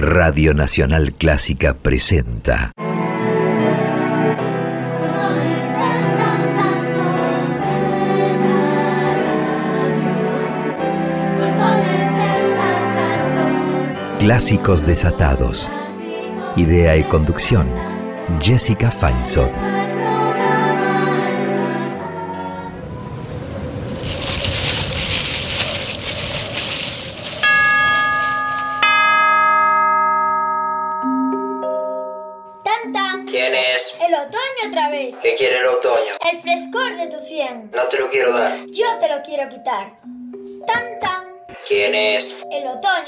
Radio Nacional Clásica presenta. Clásicos desatados. Idea y conducción. Jessica Feinsohn.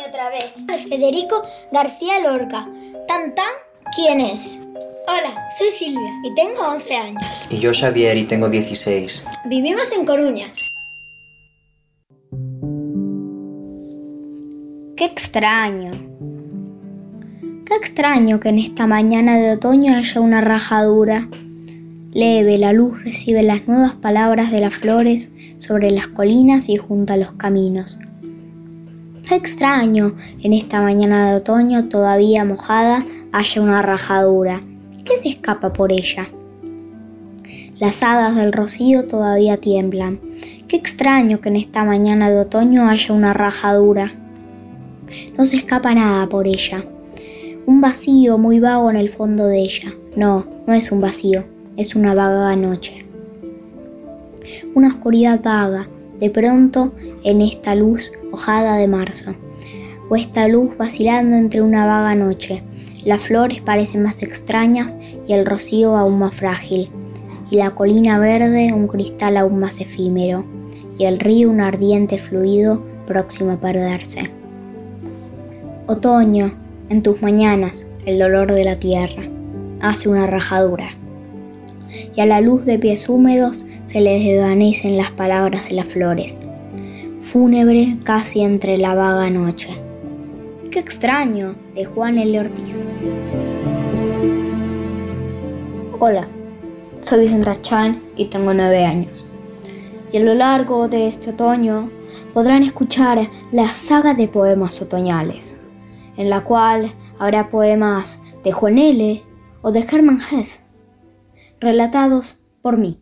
Otra vez. Federico García Lorca. Tan tan. ¿Quién es? Hola, soy Silvia y tengo 11 años. Y yo Xavier y tengo 16. Vivimos en Coruña. Qué extraño. Qué extraño que en esta mañana de otoño haya una rajadura. Leve, la luz recibe las nuevas palabras de las flores sobre las colinas y junto a los caminos. Extraño en esta mañana de otoño todavía mojada haya una rajadura. ¿Qué se escapa por ella? Las hadas del rocío todavía tiemblan. Qué extraño que en esta mañana de otoño haya una rajadura. No se escapa nada por ella. Un vacío muy vago en el fondo de ella. No, no es un vacío, es una vaga noche. Una oscuridad vaga, de pronto en esta luz hojada de marzo. O esta luz vacilando entre una vaga noche. Las flores parecen más extrañas y el rocío aún más frágil. Y la colina verde un cristal aún más efímero. Y el río un ardiente fluido próximo a perderse. Otoño, en tus mañanas, el dolor de la tierra hace una rajadura. Y a la luz de pies húmedos se les desvanecen las palabras de las flores, fúnebre casi entre la vaga noche. Qué extraño, de Juan L. Ortiz. Hola, soy Vicenta Chan y tengo nueve años. Y a lo largo de este otoño podrán escuchar la saga de poemas otoñales en la cual habrá poemas de Juan L. o de Hermann Hesse, relatados por mí.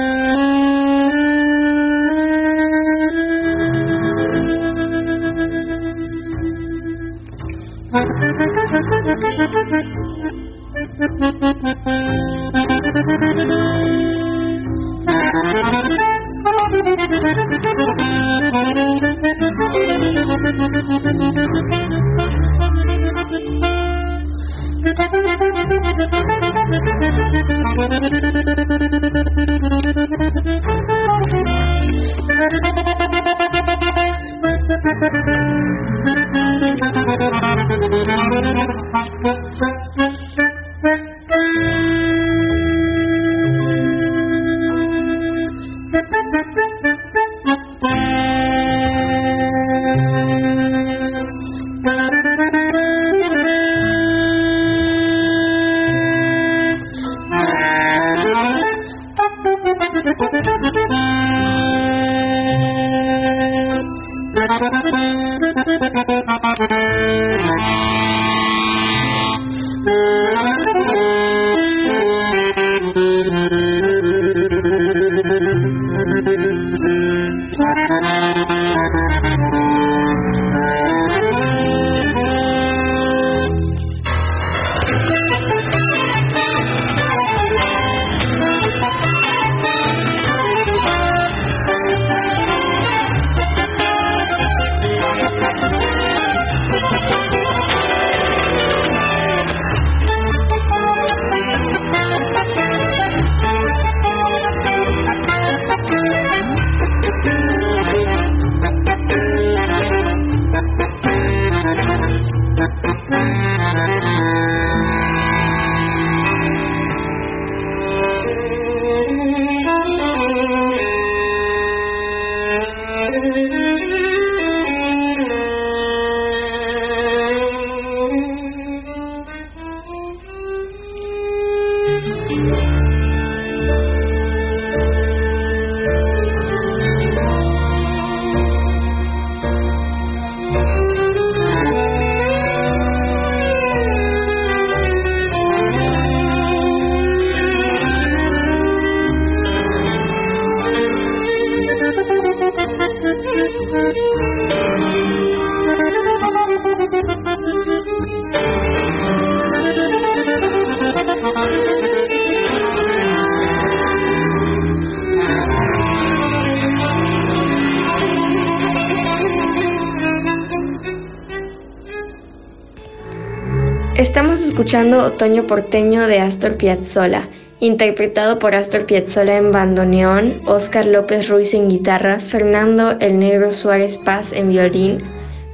escuchando Otoño Porteño de Astor Piazzolla, interpretado por Astor Piazzolla en bandoneón, Oscar López Ruiz en guitarra, Fernando El Negro Suárez Paz en violín,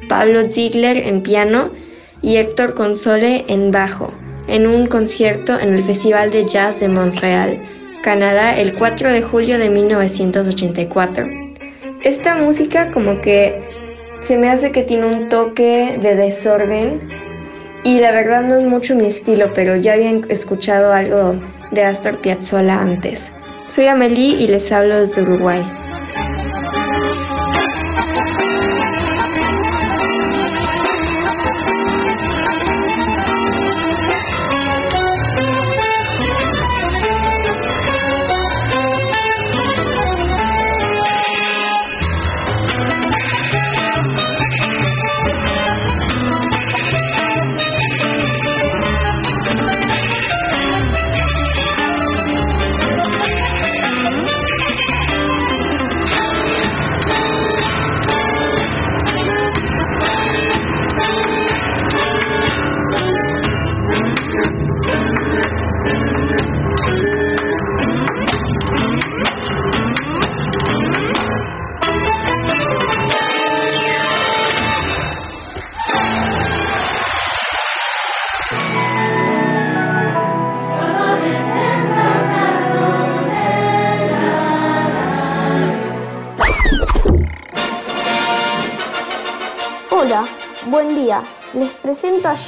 Pablo Ziegler en piano y Héctor Console en bajo, en un concierto en el Festival de Jazz de Montreal, Canadá, el 4 de julio de 1984. Esta música como que se me hace que tiene un toque de desorden y la verdad no es mucho mi estilo, pero ya había escuchado algo de Astor Piazzolla antes. Soy Amelie y les hablo desde Uruguay.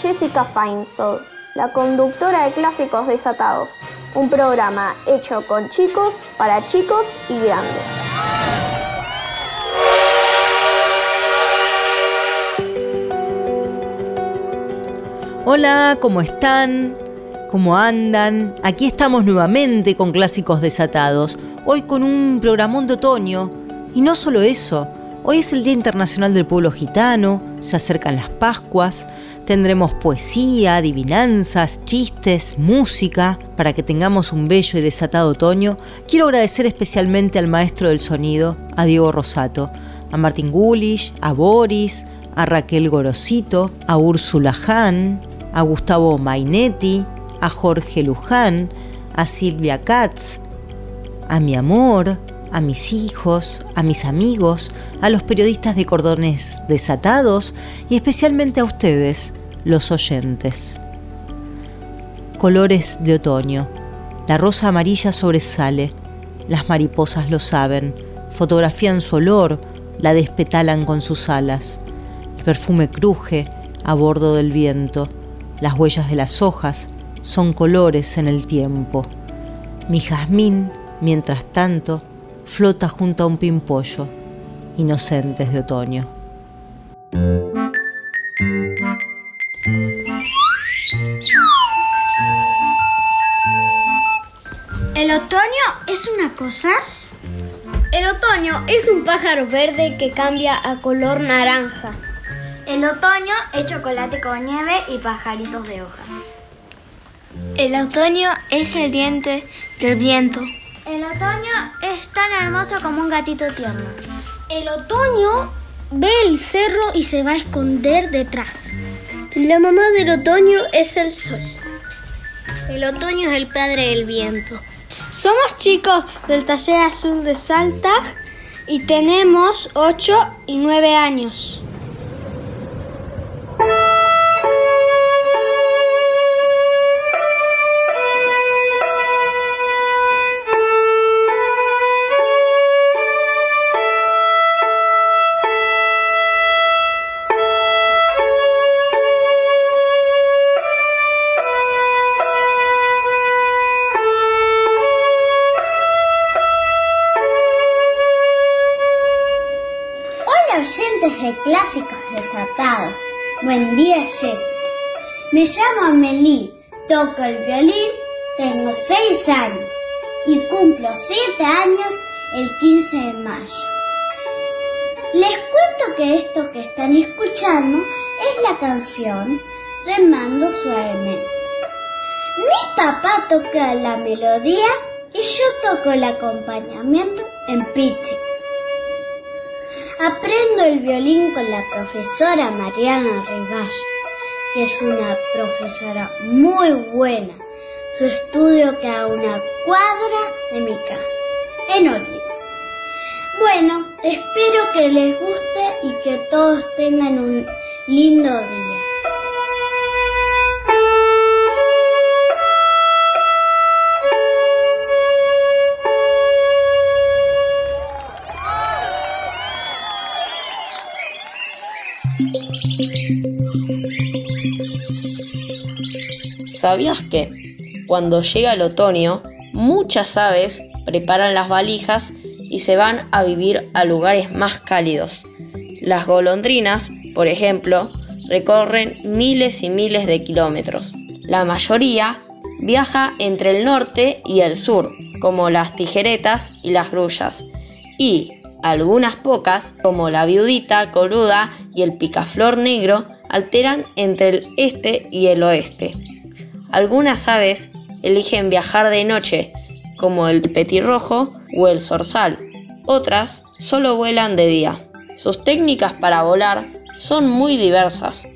Jessica Feinsold, la conductora de Clásicos Desatados, un programa hecho con chicos, para chicos y grandes. Hola, ¿cómo están? ¿Cómo andan? Aquí estamos nuevamente con Clásicos Desatados, hoy con un programón de otoño. Y no solo eso, hoy es el Día Internacional del Pueblo Gitano, se acercan las Pascuas, tendremos poesía, adivinanzas, chistes, música, para que tengamos un bello y desatado otoño. Quiero agradecer especialmente al maestro del sonido, a Diego Rosato, a Martín Gulish, a Boris, a Raquel Gorosito, a Úrsula Hahn, a Gustavo Mainetti, a Jorge Luján, a Silvia Katz, a mi amor, a mis hijos, a mis amigos, a los periodistas de cordones desatados y especialmente a ustedes, los oyentes. Colores de otoño. La rosa amarilla sobresale. Las mariposas lo saben. Fotografían su olor, la despetalan con sus alas. El perfume cruje a bordo del viento. Las huellas de las hojas son colores en el tiempo. Mi jazmín, mientras tanto, flota junto a un pimpollo, inocentes de otoño. ¿El otoño es una cosa? El otoño es un pájaro verde que cambia a color naranja. El otoño es chocolate con nieve y pajaritos de hoja. El otoño es el diente del viento. El otoño es tan hermoso como un gatito tierno. El otoño ve el cerro y se va a esconder detrás. La mamá del otoño es el sol. El otoño es el padre del viento. Somos chicos del taller azul de Salta y tenemos 8 y 9 años. Buen día, Jessica. Me llamo Amelie, toco el violín, tengo 6 años y cumplo 7 años el 15 de mayo. Les cuento que esto que están escuchando es la canción Remando Suavemente. Mi papá toca la melodía y yo toco el acompañamiento en pitching. Aprendo el violín con la profesora Mariana Rivalle, que es una profesora muy buena. Su estudio queda a una cuadra de mi casa, en Olivos. Bueno, espero que les guste y que todos tengan un lindo día. ¿Sabías que cuando llega el otoño, muchas aves preparan las valijas y se van a vivir a lugares más cálidos? Las golondrinas, por ejemplo, recorren miles y miles de kilómetros. La mayoría viaja entre el norte y el sur, como las tijeretas y las grullas, y algunas pocas, como la viudita coluda y el picaflor negro, alteran entre el este y el oeste. Algunas aves eligen viajar de noche, como el petirrojo o el zorzal. Otras solo vuelan de día. Sus técnicas para volar son muy diversas.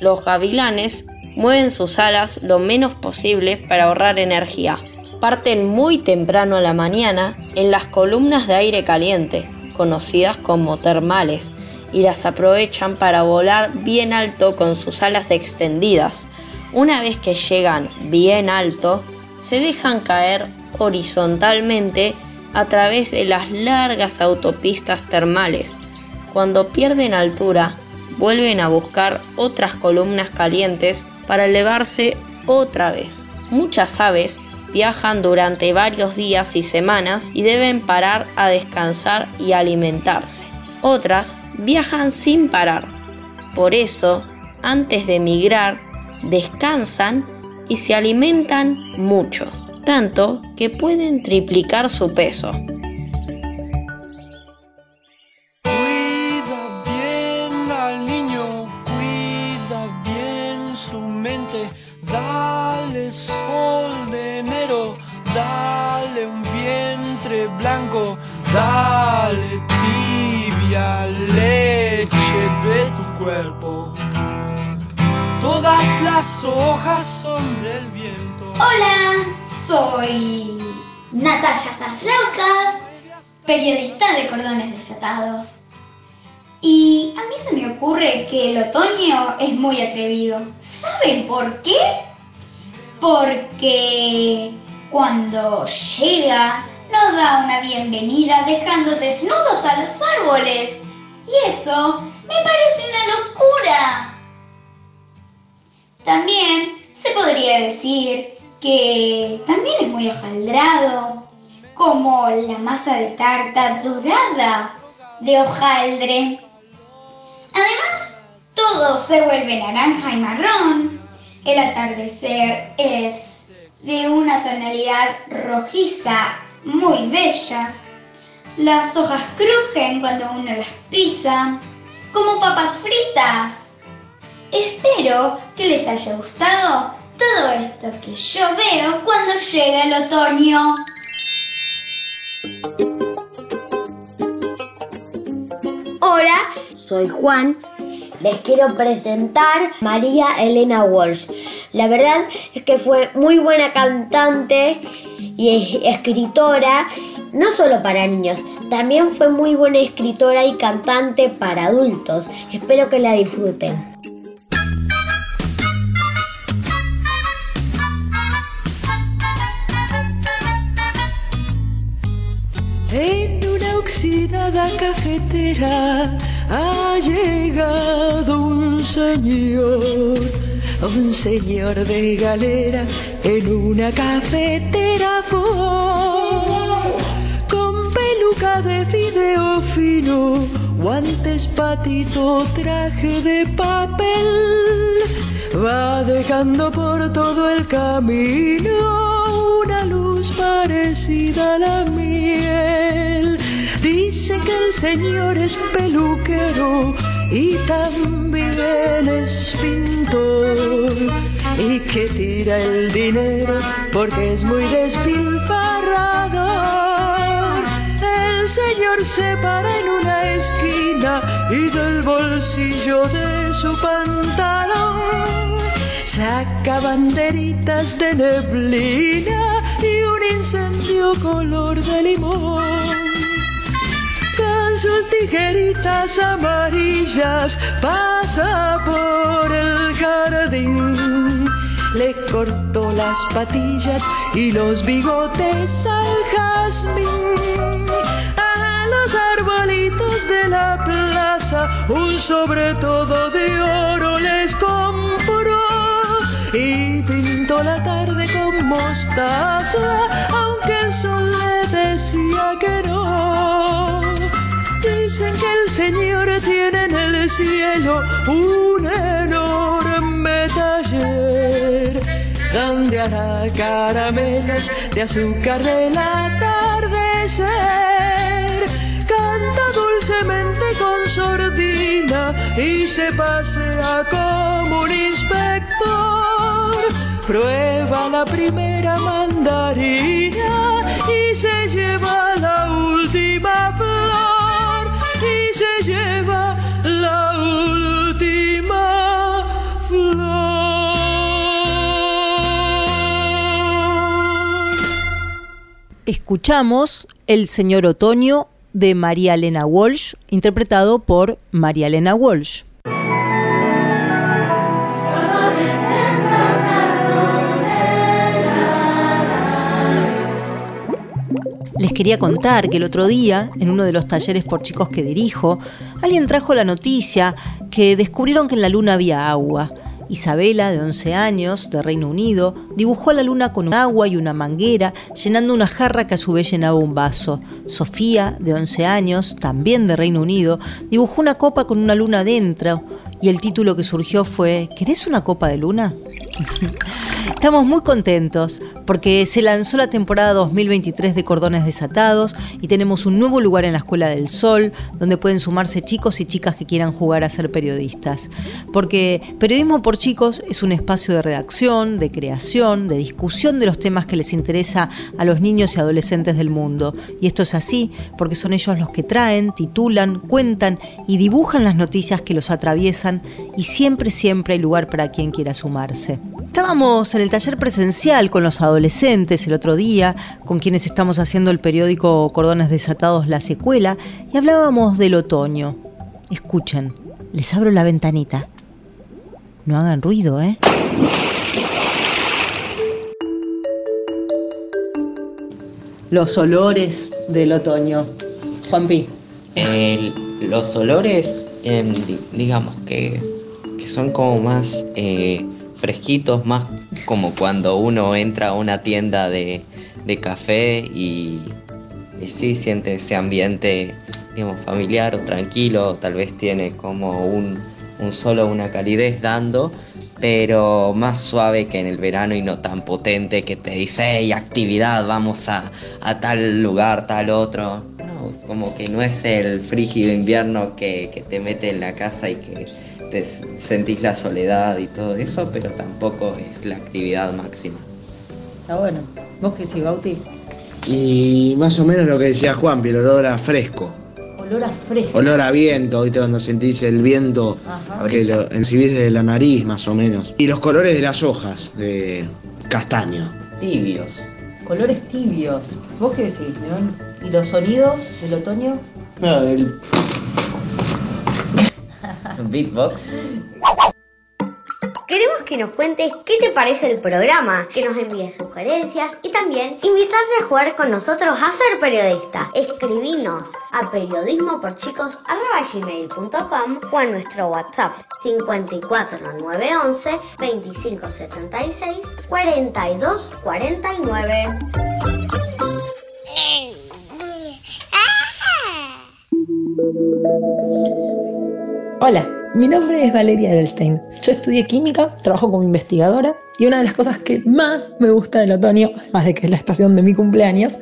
Los gavilanes mueven sus alas lo menos posible para ahorrar energía. Parten muy temprano a la mañana en las columnas de aire caliente, conocidas como termales, y las aprovechan para volar bien alto con sus alas extendidas, una vez que llegan bien alto, se dejan caer horizontalmente a través de las largas autopistas termales. Cuando pierden altura, vuelven a buscar otras columnas calientes para elevarse otra vez. Muchas aves viajan durante varios días y semanas y deben parar a descansar y alimentarse. Otras viajan sin parar. Por eso, antes de migrar, descansan y se alimentan mucho, tanto que pueden triplicar su peso. Cuida bien al niño, cuida bien su mente, dale sol de enero, dale un vientre blanco, dale tibia leche de tu cuerpo. Las hojas son del viento. Hola, soy Natasha Kaslauskas, periodista de Cordones Desatados. Y a mí se me ocurre que el otoño es muy atrevido. ¿Saben por qué? Porque cuando llega nos da una bienvenida dejando desnudos a los árboles. Y eso me parece una locura. También se podría decir que también es muy hojaldrado, como la masa de tarta dorada de hojaldre. Además, todo se vuelve naranja y marrón. El atardecer es de una tonalidad rojiza muy bella. Las hojas crujen cuando uno las pisa, como papas fritas. Espero que les haya gustado todo esto que yo veo cuando llega el otoño. Hola, soy Juan. Les quiero presentar María Elena Walsh. La verdad es que fue muy buena cantante y escritora, no solo para niños, también fue muy buena escritora y cantante para adultos. Espero que la disfruten. En una oxidada cafetera ha llegado un señor, un señor de galera en una cafetera con peluca de video fino, guantes patito, traje de papel, va dejando por todo el camino luz parecida a la miel. Dice que el señor es peluquero y también es pintor y que tira el dinero porque es muy despilfarrador. El señor se para en una esquina y del bolsillo de su pantalón saca banderitas de neblina incendio color de limón sus tijeritas amarillas pasa por el jardín. Le cortó las patillas y los bigotes al jazmín. A los arbolitos de la plaza un sobre todo de oro les compró y pintó la tarde con mostaza, aunque el sol le decía que no. Dicen que el Señor tiene en el cielo un enorme taller donde hará caramelos de azúcar del atardecer. Canta dulcemente con sordina y se pasea como un inspector. Prueba la primera mandarina y se lleva la última flor y se lleva la última flor. Escuchamos El Señor Otoño de María Elena Walsh, interpretado por María Elena Walsh. Les quería contar que el otro día, en uno de los talleres por chicos que dirijo, alguien trajo la noticia que descubrieron que en la luna había agua. Isabela, de 11 años, de Reino Unido, dibujó la luna con agua y una manguera, llenando una jarra que a su vez llenaba un vaso. Sofía, de 11 años, también de Reino Unido, dibujó una copa con una luna dentro, y el título que surgió fue ¿Querés una copa de luna? Estamos muy contentos porque se lanzó la temporada 2023 de Cordones Desatados y tenemos un nuevo lugar en la Escuela del Sol donde pueden sumarse chicos y chicas que quieran jugar a ser periodistas. Porque Periodismo por Chicos es un espacio de redacción, de creación, de discusión de los temas que les interesa a los niños y adolescentes del mundo. Y esto es así porque son ellos los que traen, titulan, cuentan y dibujan las noticias que los atraviesan y siempre, siempre hay lugar para quien quiera sumarse. Estábamos en el taller presencial con los adolescentes el otro día, con quienes estamos haciendo el periódico Cordones Desatados La Secuela, y hablábamos del otoño. Escuchen, les abro la ventanita. No hagan ruido, ¿eh? Los olores del otoño. Juanpi. El- los olores, em, di- digamos que, que son como más eh, fresquitos, más como cuando uno entra a una tienda de, de café y, y sí siente ese ambiente, digamos, familiar o tranquilo, tal vez tiene como un, un solo una calidez dando, pero más suave que en el verano y no tan potente que te dice, hey, actividad, vamos a, a tal lugar, tal otro. No, como que no es el frígido invierno que, que te mete en la casa y que te sentís la soledad y todo eso, pero tampoco es la actividad máxima. Está bueno. ¿Vos qué sí, Bauti? Y más o menos lo que decía Juan, el olor a fresco. Olor a fresco. Olor a viento, ¿viste? Cuando sentís el viento Ajá. que lo encibís desde la nariz, más o menos. Y los colores de las hojas, de castaño. Tibios. Colores tibios. ¿Vos qué decís, León? ¿Y los sonidos del otoño? Beatbox. Queremos que nos cuentes qué te parece el programa, que nos envíes sugerencias y también invitarte a jugar con nosotros a ser periodista. Escribinos a periodismoporchicos.com o a nuestro WhatsApp 54911 2576 4249. Hola, mi nombre es Valeria Edelstein. Yo estudié química, trabajo como investigadora y una de las cosas que más me gusta del otoño, además de que es la estación de mi cumpleaños,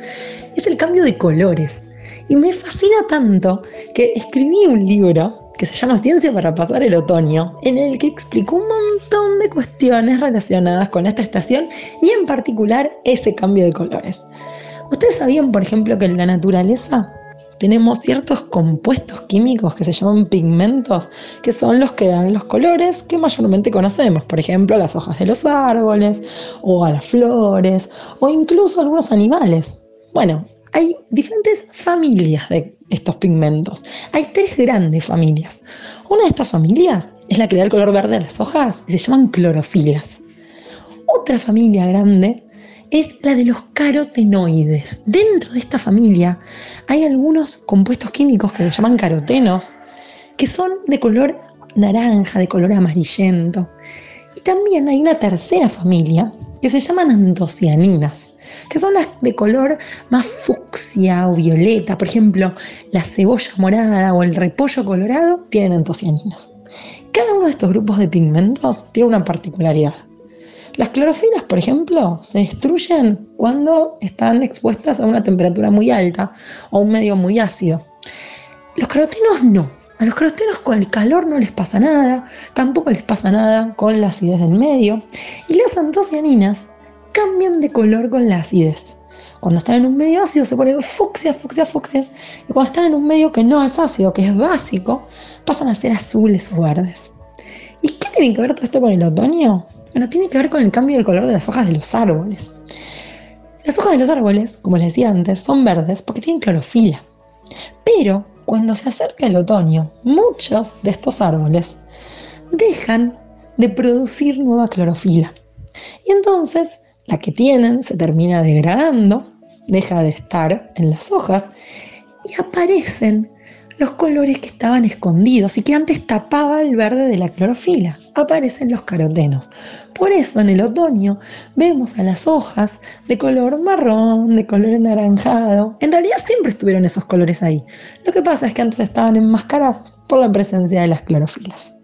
es el cambio de colores. Y me fascina tanto que escribí un libro que se llama Ciencia para pasar el otoño, en el que explico un montón de cuestiones relacionadas con esta estación y en particular ese cambio de colores. ¿Ustedes sabían, por ejemplo, que en la naturaleza tenemos ciertos compuestos químicos que se llaman pigmentos, que son los que dan los colores que mayormente conocemos, por ejemplo, a las hojas de los árboles, o a las flores, o incluso a algunos animales. Bueno, hay diferentes familias de estos pigmentos. Hay tres grandes familias. Una de estas familias es la que da el color verde a las hojas y se llaman clorofilas. Otra familia grande es la de los carotenoides. Dentro de esta familia hay algunos compuestos químicos que se llaman carotenos, que son de color naranja, de color amarillento. Y también hay una tercera familia que se llaman antocianinas, que son las de color más fucsia o violeta. Por ejemplo, la cebolla morada o el repollo colorado tienen antocianinas. Cada uno de estos grupos de pigmentos tiene una particularidad. Las clorofilas, por ejemplo, se destruyen cuando están expuestas a una temperatura muy alta o un medio muy ácido. Los carotenos no. A los carotenos con el calor no les pasa nada, tampoco les pasa nada con la acidez del medio. Y las antocianinas cambian de color con la acidez. Cuando están en un medio ácido se ponen fucsias, fucsias, fucsias. Y cuando están en un medio que no es ácido, que es básico, pasan a ser azules o verdes. ¿Y qué tiene que ver todo esto con el otoño? Bueno, tiene que ver con el cambio del color de las hojas de los árboles. Las hojas de los árboles, como les decía antes, son verdes porque tienen clorofila. Pero cuando se acerca el otoño, muchos de estos árboles dejan de producir nueva clorofila. Y entonces la que tienen se termina degradando, deja de estar en las hojas y aparecen los colores que estaban escondidos y que antes tapaba el verde de la clorofila. Aparecen los carotenos. Por eso en el otoño vemos a las hojas de color marrón, de color anaranjado. En realidad siempre estuvieron esos colores ahí. Lo que pasa es que antes estaban enmascarados por la presencia de las clorofilas.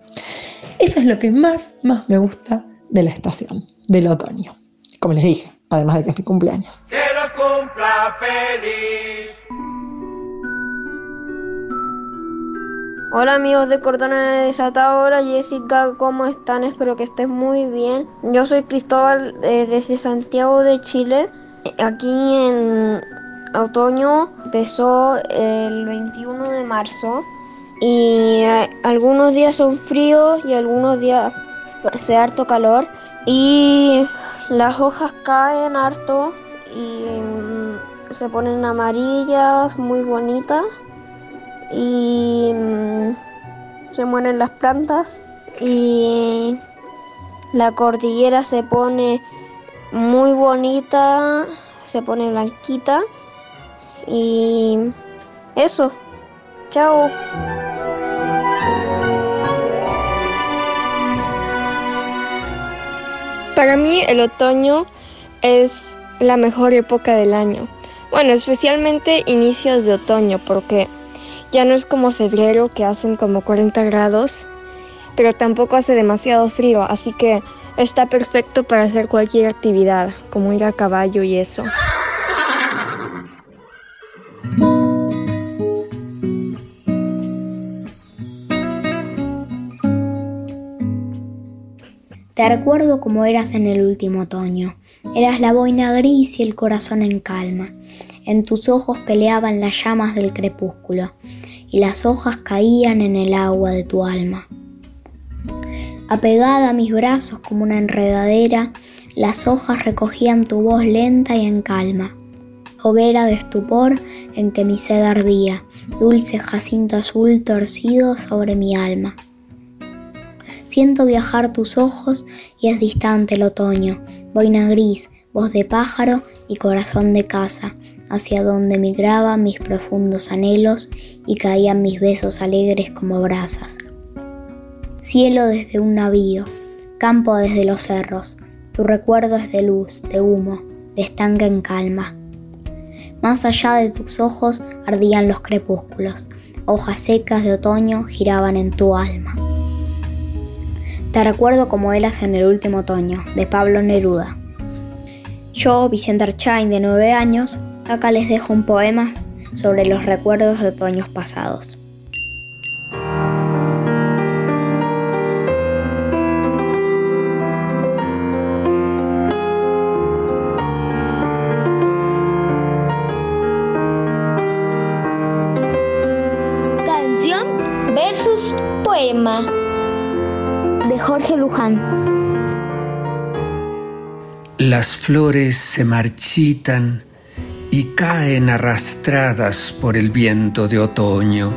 Eso es lo que más, más me gusta de la estación, del otoño. Como les dije, además de que es mi cumpleaños. Que los cumpla feliz. Hola amigos de Cordona de Desatado, hola Jessica, ¿cómo están? Espero que estén muy bien. Yo soy Cristóbal eh, desde Santiago de Chile. Aquí en otoño empezó el 21 de marzo y eh, algunos días son fríos y algunos días hace harto calor y las hojas caen harto y mm, se ponen amarillas, muy bonitas y mm, se mueren las plantas y la cordillera se pone muy bonita, se pone blanquita y eso. Chao. Para mí el otoño es la mejor época del año. Bueno, especialmente inicios de otoño, porque ya no es como febrero que hacen como 40 grados, pero tampoco hace demasiado frío, así que está perfecto para hacer cualquier actividad, como ir a caballo y eso. Te recuerdo como eras en el último otoño. Eras la boina gris y el corazón en calma. En tus ojos peleaban las llamas del crepúsculo y las hojas caían en el agua de tu alma. Apegada a mis brazos como una enredadera, las hojas recogían tu voz lenta y en calma. Hoguera de estupor en que mi sed ardía, dulce jacinto azul torcido sobre mi alma. Siento viajar tus ojos y es distante el otoño, boina gris, voz de pájaro y corazón de casa, hacia donde migraban mis profundos anhelos y caían mis besos alegres como brasas. Cielo desde un navío, campo desde los cerros, tu recuerdo es de luz, de humo, de estanque en calma. Más allá de tus ojos ardían los crepúsculos, hojas secas de otoño giraban en tu alma. Te recuerdo como eras en el último otoño, de Pablo Neruda. Yo, Vicente Archain, de 9 años, acá les dejo un poema sobre los recuerdos de otoños pasados. Canción versus poema de Jorge Luján. Las flores se marchitan y caen arrastradas por el viento de otoño.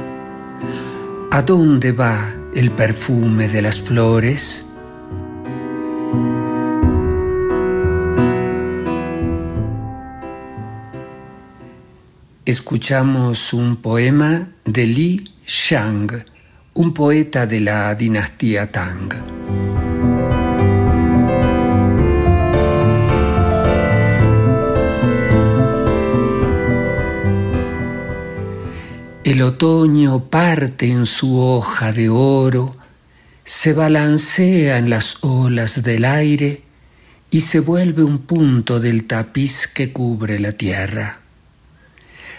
¿A dónde va el perfume de las flores? Escuchamos un poema de Li Shang, un poeta de la dinastía Tang. El otoño parte en su hoja de oro, se balancea en las olas del aire y se vuelve un punto del tapiz que cubre la tierra.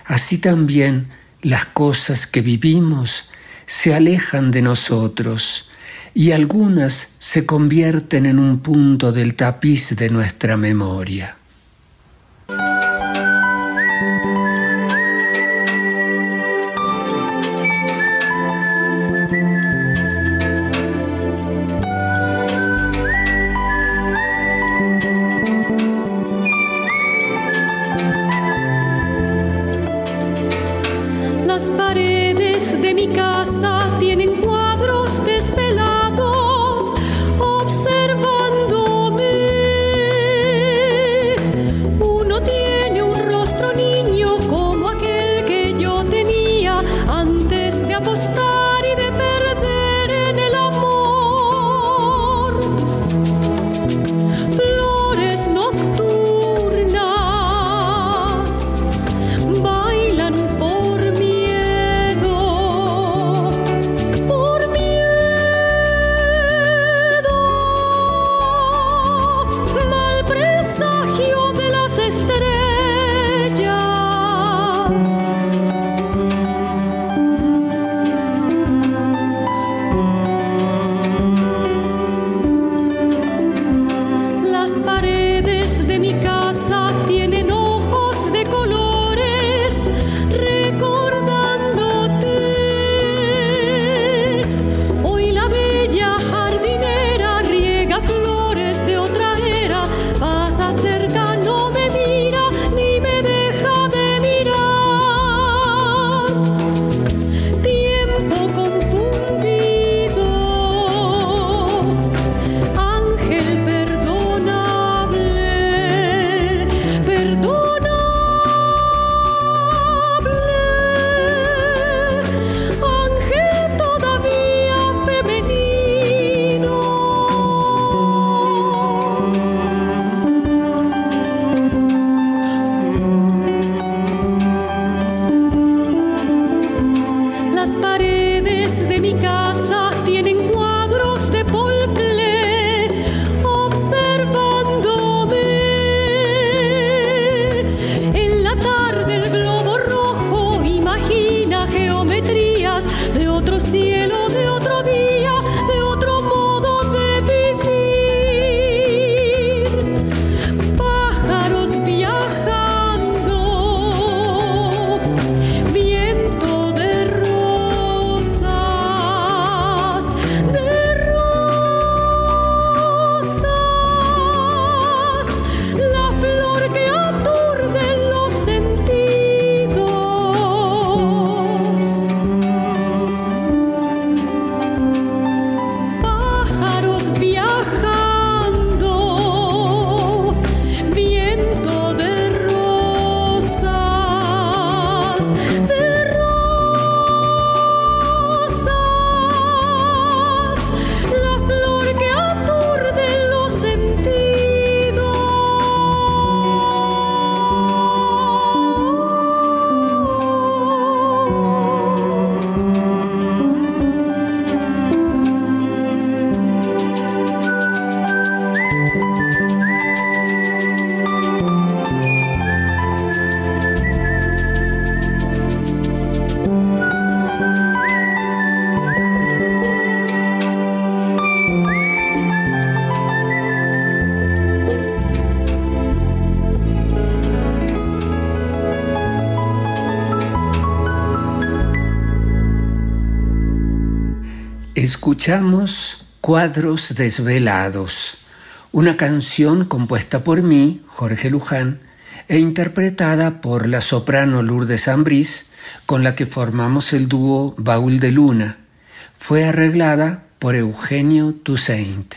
Así también las cosas que vivimos se alejan de nosotros y algunas se convierten en un punto del tapiz de nuestra memoria. Escuchamos Cuadros Desvelados, una canción compuesta por mí, Jorge Luján, e interpretada por la soprano Lourdes Ambrís, con la que formamos el dúo Baúl de Luna. Fue arreglada por Eugenio Toussaint.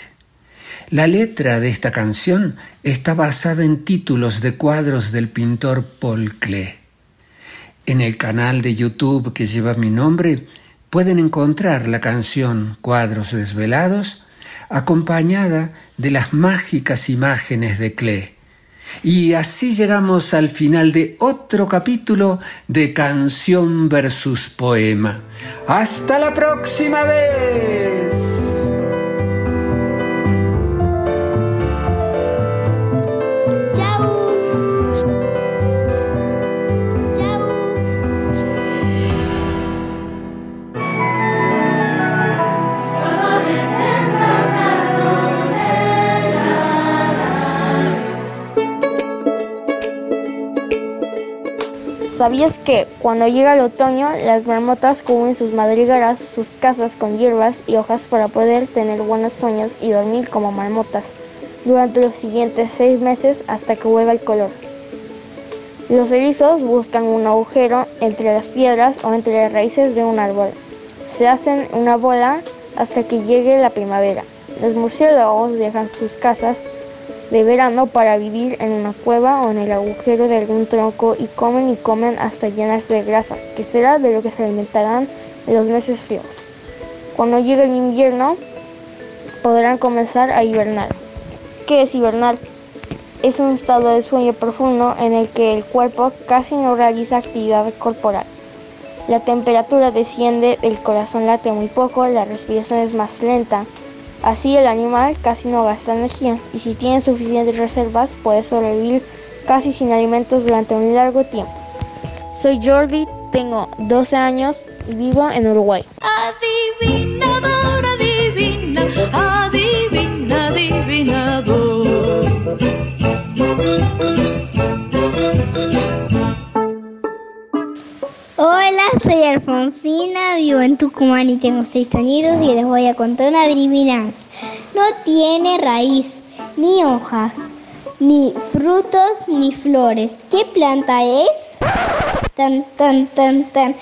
La letra de esta canción está basada en títulos de cuadros del pintor Paul Klee. En el canal de YouTube que lleva mi nombre pueden encontrar la canción Cuadros Desvelados acompañada de las mágicas imágenes de Klee. Y así llegamos al final de otro capítulo de Canción versus Poema. Hasta la próxima vez. ¿Sabías que cuando llega el otoño las marmotas cubren sus madrigueras, sus casas con hierbas y hojas para poder tener buenos sueños y dormir como marmotas durante los siguientes seis meses hasta que vuelva el color? Los erizos buscan un agujero entre las piedras o entre las raíces de un árbol. Se hacen una bola hasta que llegue la primavera. Los murciélagos dejan sus casas de verano para vivir en una cueva o en el agujero de algún tronco y comen y comen hasta llenarse de grasa, que será de lo que se alimentarán en los meses fríos. Cuando llegue el invierno podrán comenzar a hibernar. ¿Qué es hibernar? Es un estado de sueño profundo en el que el cuerpo casi no realiza actividad corporal. La temperatura desciende, el corazón late muy poco, la respiración es más lenta, Así el animal casi no gasta energía y si tiene suficientes reservas puede sobrevivir casi sin alimentos durante un largo tiempo. Soy Jordi, tengo 12 años y vivo en Uruguay. Adivinador, adivina, adivina, adivinador. Soy Alfonsina, vivo en Tucumán y tengo seis años y les voy a contar una adivinanza. No tiene raíz, ni hojas, ni frutos, ni flores. ¿Qué planta es? Tan, tan, tan, tan.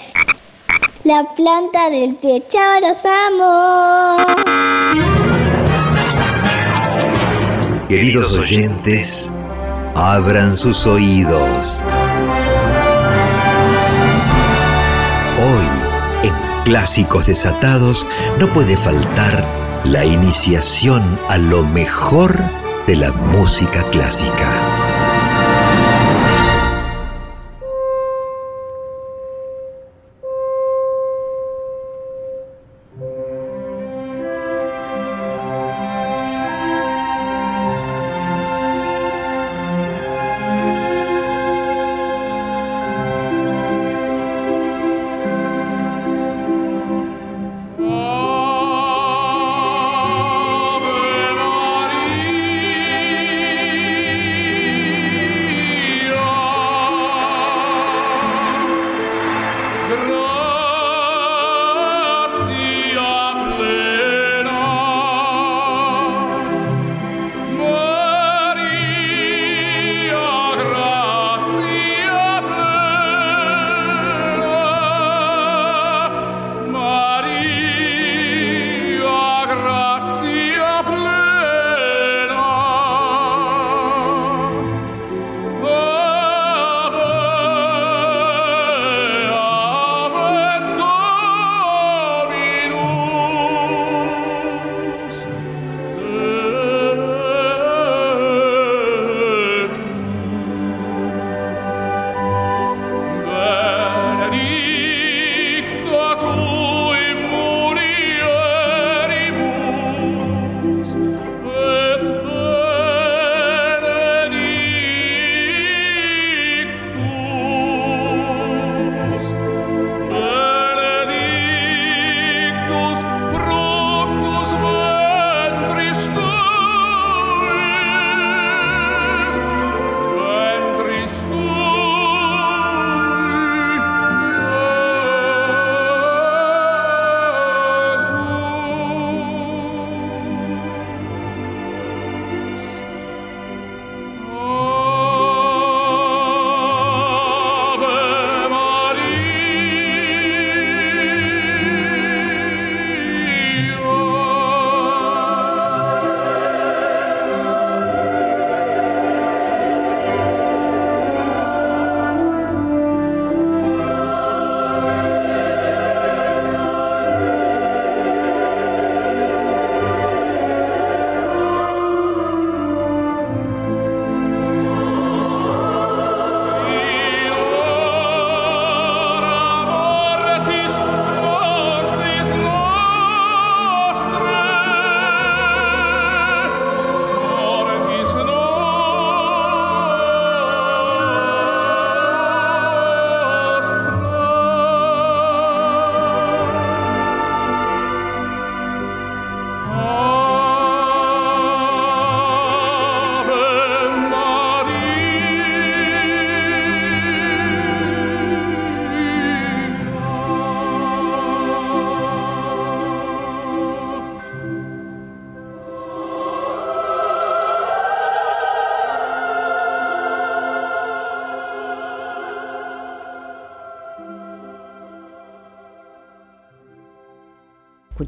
La planta del pie. ¡Chao, los amo! Queridos oyentes, abran sus oídos. Clásicos Desatados, no puede faltar la iniciación a lo mejor de la música clásica.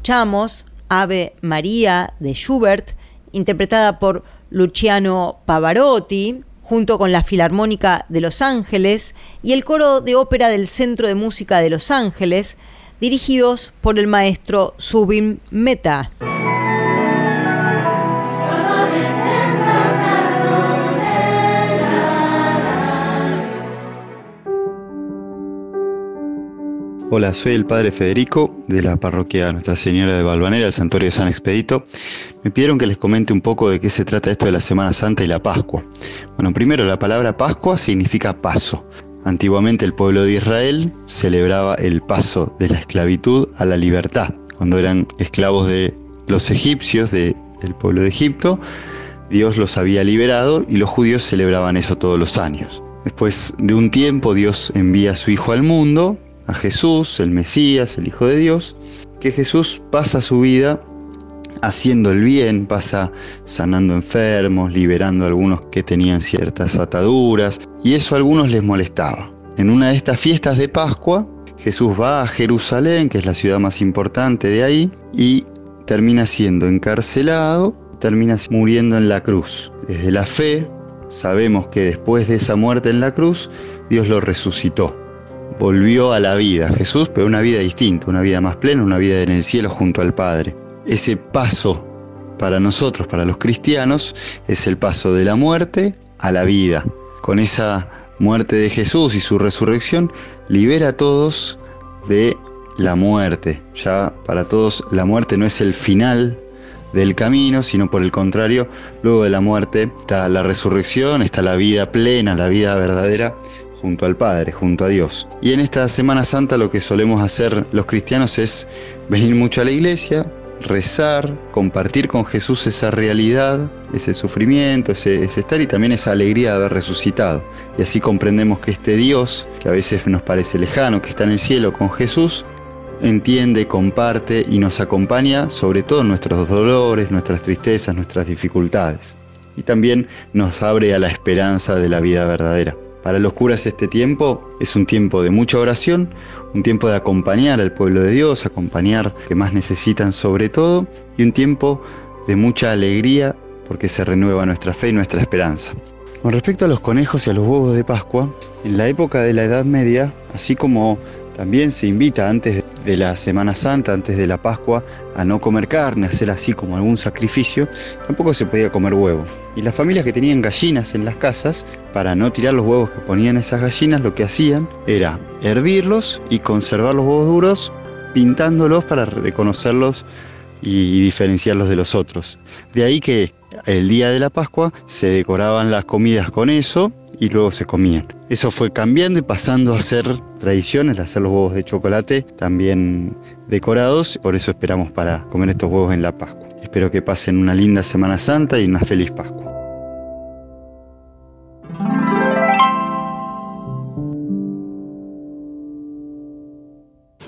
Escuchamos Ave María de Schubert, interpretada por Luciano Pavarotti, junto con la Filarmónica de Los Ángeles y el coro de ópera del Centro de Música de Los Ángeles, dirigidos por el maestro Subin Meta. Hola, soy el padre Federico de la parroquia Nuestra Señora de Valvanera, del Santuario de San Expedito. Me pidieron que les comente un poco de qué se trata esto de la Semana Santa y la Pascua. Bueno, primero la palabra Pascua significa paso. Antiguamente el pueblo de Israel celebraba el paso de la esclavitud a la libertad. Cuando eran esclavos de los egipcios, del pueblo de Egipto, Dios los había liberado y los judíos celebraban eso todos los años. Después de un tiempo Dios envía a su Hijo al mundo a Jesús, el Mesías, el Hijo de Dios, que Jesús pasa su vida haciendo el bien, pasa sanando enfermos, liberando a algunos que tenían ciertas ataduras, y eso a algunos les molestaba. En una de estas fiestas de Pascua, Jesús va a Jerusalén, que es la ciudad más importante de ahí, y termina siendo encarcelado, termina muriendo en la cruz. Desde la fe, sabemos que después de esa muerte en la cruz, Dios lo resucitó volvió a la vida. Jesús, pero una vida distinta, una vida más plena, una vida en el cielo junto al Padre. Ese paso para nosotros, para los cristianos, es el paso de la muerte a la vida. Con esa muerte de Jesús y su resurrección, libera a todos de la muerte. Ya para todos la muerte no es el final del camino, sino por el contrario, luego de la muerte está la resurrección, está la vida plena, la vida verdadera junto al Padre, junto a Dios. Y en esta Semana Santa lo que solemos hacer los cristianos es venir mucho a la iglesia, rezar, compartir con Jesús esa realidad, ese sufrimiento, ese, estar y también esa alegría de haber resucitado. Y así comprendemos que este Dios, que a veces nos parece lejano, que está en el cielo con Jesús, entiende, comparte y nos acompaña sobre todo en nuestros dolores, nuestras tristezas, nuestras dificultades. Y también nos abre a la esperanza de la vida verdadera. Para los curas este tiempo es un tiempo de mucha oración, un tiempo de acompañar al pueblo de Dios, acompañar que más necesitan sobre todo, y un tiempo de mucha alegría porque se renueva nuestra fe y nuestra esperanza. Con respecto a los conejos y a los huevos de Pascua, en la época de la Edad Media, así como también se invita antes de la Semana Santa, antes de la Pascua, a no comer carne, hacer así como algún sacrificio, tampoco se podía comer huevos. Y las familias que tenían gallinas en las casas, para no tirar los huevos que ponían esas gallinas, lo que hacían era hervirlos y conservar los huevos duros, pintándolos para reconocerlos y diferenciarlos de los otros. De ahí que el día de la Pascua se decoraban las comidas con eso y luego se comían. Eso fue cambiando y pasando a ser tradiciones, hacer los huevos de chocolate también decorados, por eso esperamos para comer estos huevos en la Pascua. Espero que pasen una linda Semana Santa y una feliz Pascua.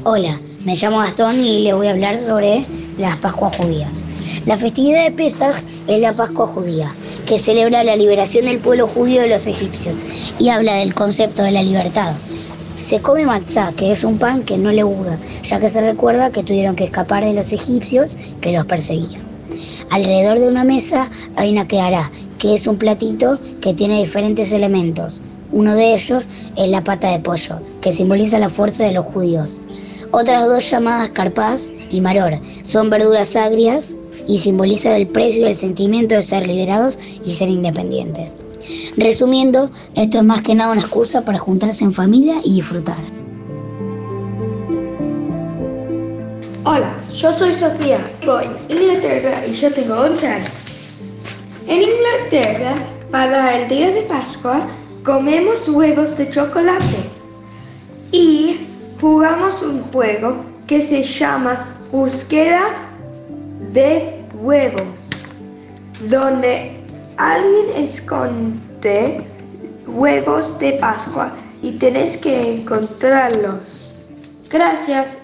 Hola, me llamo Gastón y le voy a hablar sobre las Pascuas judías. La festividad de Pesach es la Pascua judía, que celebra la liberación del pueblo judío de los egipcios y habla del concepto de la libertad. Se come matzá, que es un pan que no le guda, ya que se recuerda que tuvieron que escapar de los egipcios que los perseguían. Alrededor de una mesa hay una quehará, que es un platito que tiene diferentes elementos. Uno de ellos es la pata de pollo, que simboliza la fuerza de los judíos. Otras dos llamadas carpaz y maror son verduras agrias y simbolizan el precio y el sentimiento de ser liberados y ser independientes. Resumiendo, esto es más que nada una excusa para juntarse en familia y disfrutar. Hola, yo soy Sofía, voy a Inglaterra y yo tengo 11 años. En Inglaterra, para el día de Pascua, comemos huevos de chocolate y jugamos un juego que se llama Búsqueda de huevos, donde alguien esconde huevos de Pascua y tenés que encontrarlos. Gracias.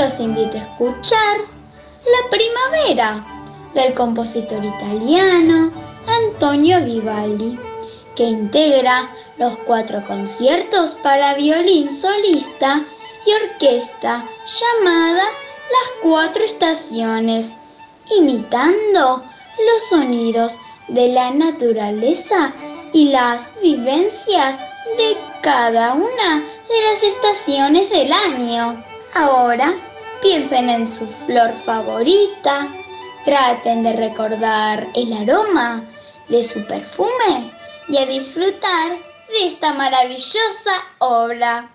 Los invito a escuchar La Primavera del compositor italiano Antonio Vivaldi, que integra los cuatro conciertos para violín solista y orquesta llamada Las Cuatro Estaciones, imitando los sonidos de la naturaleza y las vivencias de cada una de las estaciones del año. Ahora piensen en su flor favorita, traten de recordar el aroma de su perfume y a disfrutar de esta maravillosa obra.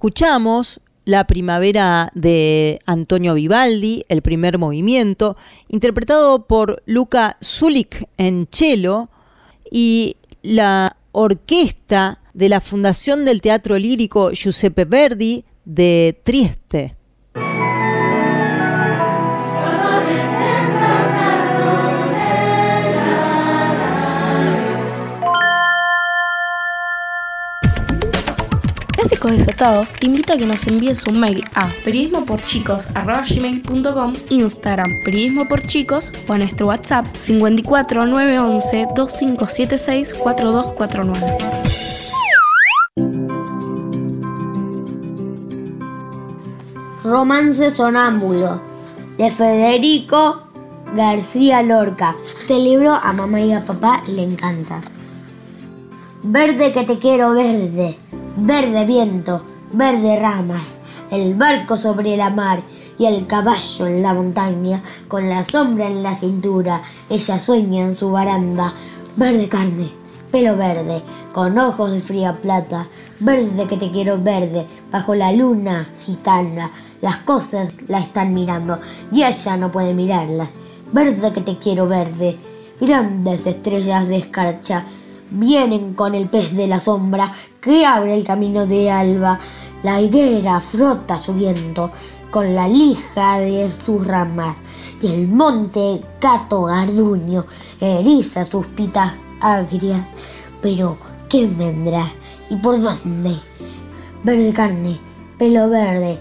Escuchamos La primavera de Antonio Vivaldi, el primer movimiento, interpretado por Luca Zulik en cello y la orquesta de la Fundación del Teatro Lírico Giuseppe Verdi de Trieste. Clásicos Desatados te invita a que nos envíes un mail a periodismoporchicos.com, Instagram periodismo por chicos o a nuestro WhatsApp 54 911 2576 4249. Romance Sonámbulo de Federico García Lorca. Este libro a mamá y a papá le encanta. Verde que te quiero verde, verde viento, verde ramas, el barco sobre la mar y el caballo en la montaña, con la sombra en la cintura, ella sueña en su baranda, verde carne, pelo verde, con ojos de fría plata, verde que te quiero verde, bajo la luna gitana, las cosas la están mirando y ella no puede mirarlas, verde que te quiero verde, grandes estrellas de escarcha, vienen con el pez de la sombra que abre el camino de alba. La higuera frota su viento con la lija de sus ramas y el monte gato garduño eriza sus pitas agrias. Pero, ¿quién vendrá? ¿Y por dónde? Verde carne, pelo verde,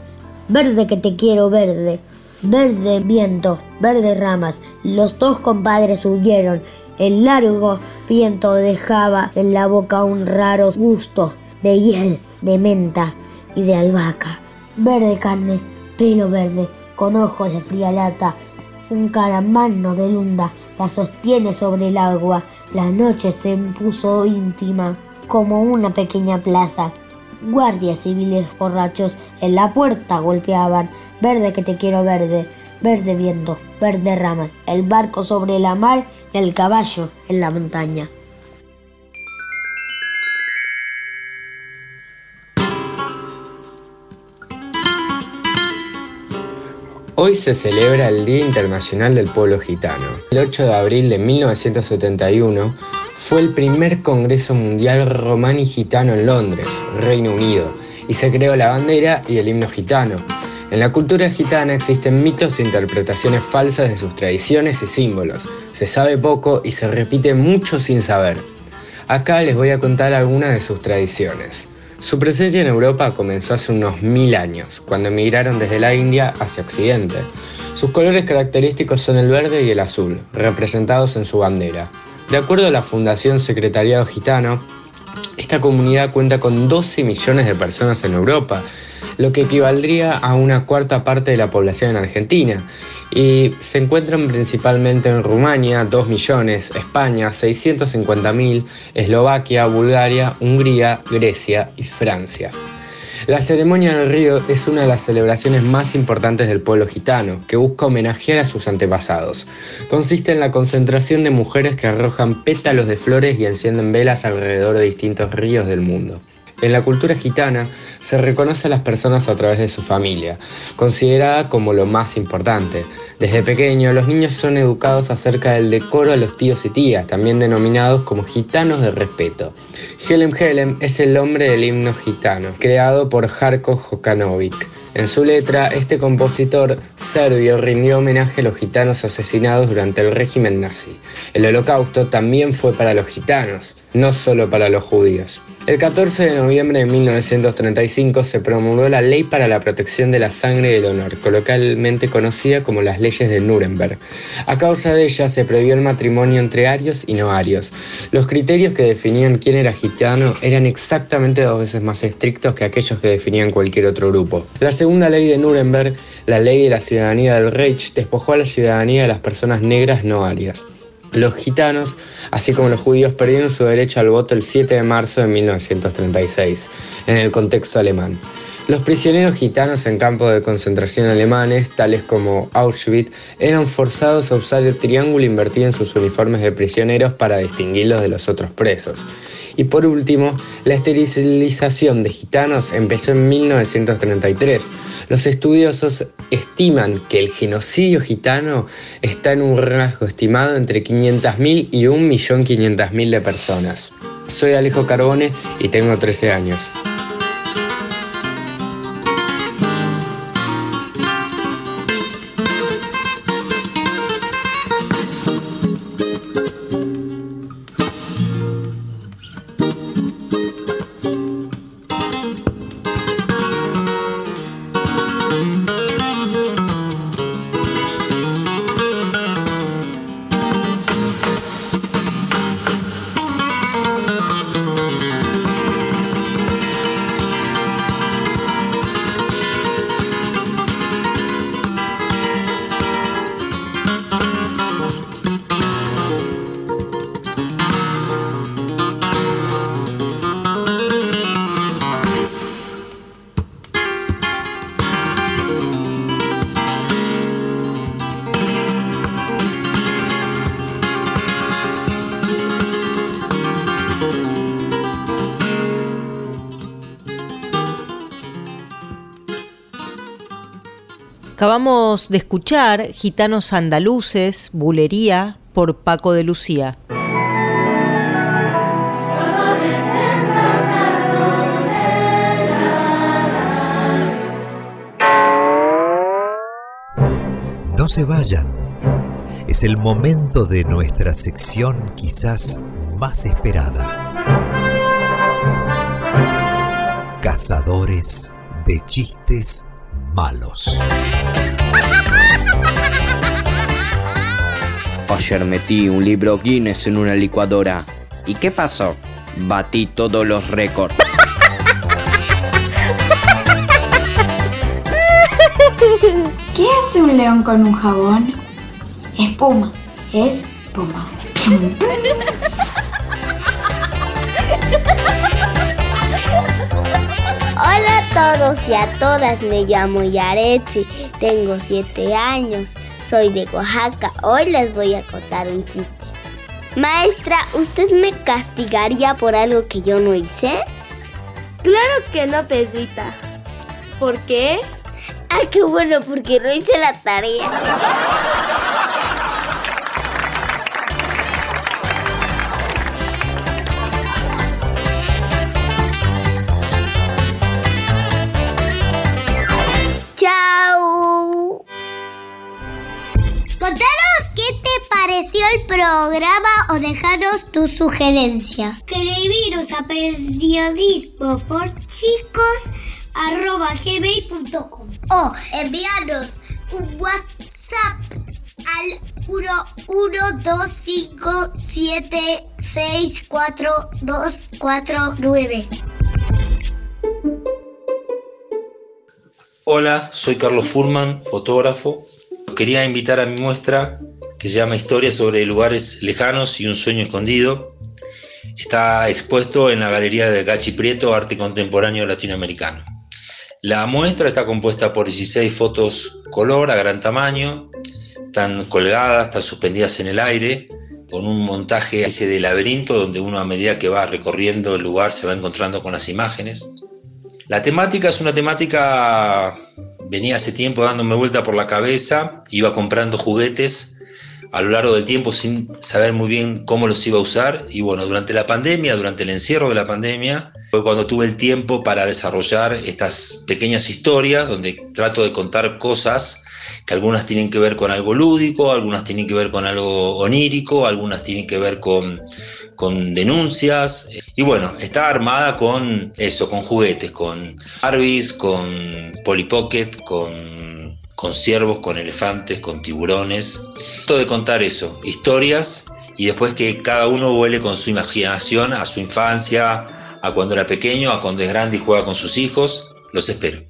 verde que te quiero verde, verde viento, verde ramas. Los dos compadres huyeron el largo viento dejaba en la boca un raro gusto de hiel, de menta y de albahaca. Verde carne, pelo verde, con ojos de fría lata. Un caramano de lunda la sostiene sobre el agua. La noche se impuso íntima, como una pequeña plaza. Guardias civiles borrachos en la puerta golpeaban. Verde que te quiero verde, verde viento, verde ramas, el barco sobre la mar y el caballo en la montaña. Hoy se celebra el Día Internacional del Pueblo Gitano. El 8 de abril de 1971 fue el primer Congreso Mundial Romani Gitano en Londres, Reino Unido, y se creó la bandera y el himno gitano. En la cultura gitana existen mitos e interpretaciones falsas de sus tradiciones y símbolos. Se sabe poco y se repite mucho sin saber. Acá les voy a contar algunas de sus tradiciones. Su presencia en Europa comenzó hace unos mil años, cuando emigraron desde la India hacia Occidente. Sus colores característicos son el verde y el azul, representados en su bandera. De acuerdo a la Fundación Secretariado Gitano, esta comunidad cuenta con 12 millones de personas en Europa, lo que equivaldría a una cuarta parte de la población en Argentina, y se encuentran principalmente en Rumania, 2 millones, España, 650.000, Eslovaquia, Bulgaria, Hungría, Grecia y Francia. La ceremonia del río es una de las celebraciones más importantes del pueblo gitano, que busca homenajear a sus antepasados. Consiste en la concentración de mujeres que arrojan pétalos de flores y encienden velas alrededor de distintos ríos del mundo. En la cultura gitana se reconoce a las personas a través de su familia, considerada como lo más importante. Desde pequeño, los niños son educados acerca del decoro a los tíos y tías, también denominados como gitanos de respeto. Helem Helem es el nombre del himno gitano, creado por Jarko Jokanovic. En su letra, este compositor serbio rindió homenaje a los gitanos asesinados durante el régimen nazi. El holocausto también fue para los gitanos, no solo para los judíos. El 14 de noviembre de 1935 se promulgó la Ley para la Protección de la Sangre y el Honor, coloquialmente conocida como las leyes de Nuremberg. A causa de ella se prohibió el matrimonio entre arios y no arios. Los criterios que definían quién era gitano eran exactamente dos veces más estrictos que aquellos que definían cualquier otro grupo. La segunda ley de Nuremberg, la ley de la ciudadanía del Reich, despojó a la ciudadanía de las personas negras no arias. Los gitanos, así como los judíos, perdieron su derecho al voto el 7 de marzo de 1936, en el contexto alemán. Los prisioneros gitanos en campos de concentración alemanes, tales como Auschwitz, eran forzados a usar el triángulo invertido en sus uniformes de prisioneros para distinguirlos de los otros presos. Y por último, la esterilización de gitanos empezó en 1933. Los estudiosos estiman que el genocidio gitano está en un rasgo estimado entre 500.000 y 1.500.000 de personas. Soy Alejo Carbone y tengo 13 años. Acabamos de escuchar Gitanos Andaluces, Bulería, por Paco de Lucía. No se vayan. Es el momento de nuestra sección quizás más esperada. Cazadores de chistes malos. Ayer metí un libro Guinness en una licuadora. ¿Y qué pasó? Batí todos los récords. ¿Qué hace un león con un jabón? Espuma. Es espuma. Hola a todos y a todas, me llamo Yaretsi, tengo 7 años soy de Oaxaca, hoy les voy a contar un chiste. Maestra, ¿usted me castigaría por algo que yo no hice? Claro que no, Pedrita. ¿Por qué? Ah, qué bueno, porque no hice la tarea. el programa o dejaros tus sugerencias. Escribiros a periodismo por chicos arroba gmail.com o enviarnos un WhatsApp al 11257642249. Hola, soy Carlos Furman, fotógrafo. Quería invitar a mi muestra que se llama Historia sobre lugares lejanos y un sueño escondido. Está expuesto en la Galería de Gachi Prieto, Arte Contemporáneo Latinoamericano. La muestra está compuesta por 16 fotos color a gran tamaño, están colgadas, están suspendidas en el aire, con un montaje ese de laberinto donde uno a medida que va recorriendo el lugar se va encontrando con las imágenes. La temática es una temática, venía hace tiempo dándome vuelta por la cabeza, iba comprando juguetes a lo largo del tiempo sin saber muy bien cómo los iba a usar y bueno, durante la pandemia, durante el encierro de la pandemia, fue cuando tuve el tiempo para desarrollar estas pequeñas historias donde trato de contar cosas que algunas tienen que ver con algo lúdico, algunas tienen que ver con algo onírico, algunas tienen que ver con, con denuncias. Y bueno, está armada con eso, con juguetes, con Barbies, con Polly Pocket, con, con ciervos, con elefantes, con tiburones. Todo de contar eso, historias y después que cada uno vuele con su imaginación a su infancia, a cuando era pequeño, a cuando es grande y juega con sus hijos. Los espero.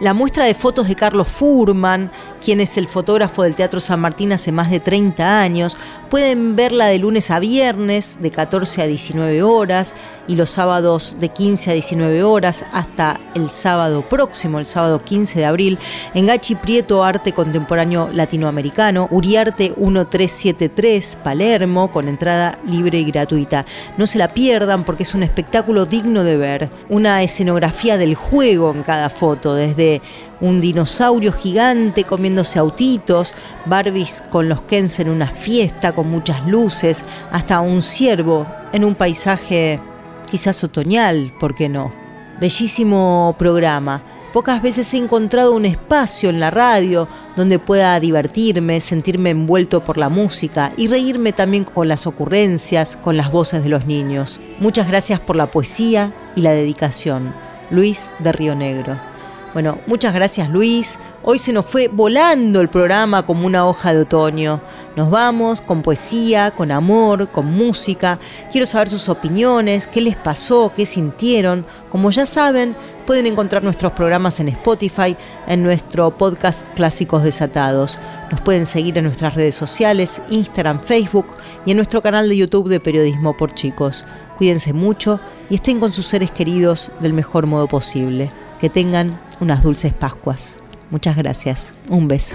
La muestra de fotos de Carlos Furman, quien es el fotógrafo del Teatro San Martín hace más de 30 años, pueden verla de lunes a viernes de 14 a 19 horas y los sábados de 15 a 19 horas hasta el sábado próximo, el sábado 15 de abril, en Gachi Prieto Arte Contemporáneo Latinoamericano, Uriarte 1373, Palermo, con entrada libre y gratuita. No se la pierdan porque es un espectáculo digno de ver, una escenografía del juego en cada foto, desde un dinosaurio gigante comiéndose autitos, Barbies con los Kens en una fiesta con muchas luces, hasta un ciervo en un paisaje quizás otoñal, ¿por qué no? Bellísimo programa. Pocas veces he encontrado un espacio en la radio donde pueda divertirme, sentirme envuelto por la música y reírme también con las ocurrencias, con las voces de los niños. Muchas gracias por la poesía y la dedicación. Luis de Río Negro. Bueno, muchas gracias Luis. Hoy se nos fue volando el programa como una hoja de otoño. Nos vamos con poesía, con amor, con música. Quiero saber sus opiniones, qué les pasó, qué sintieron. Como ya saben, pueden encontrar nuestros programas en Spotify, en nuestro podcast Clásicos Desatados. Nos pueden seguir en nuestras redes sociales, Instagram, Facebook y en nuestro canal de YouTube de Periodismo por Chicos. Cuídense mucho y estén con sus seres queridos del mejor modo posible. Que tengan unas dulces Pascuas. Muchas gracias. Un beso.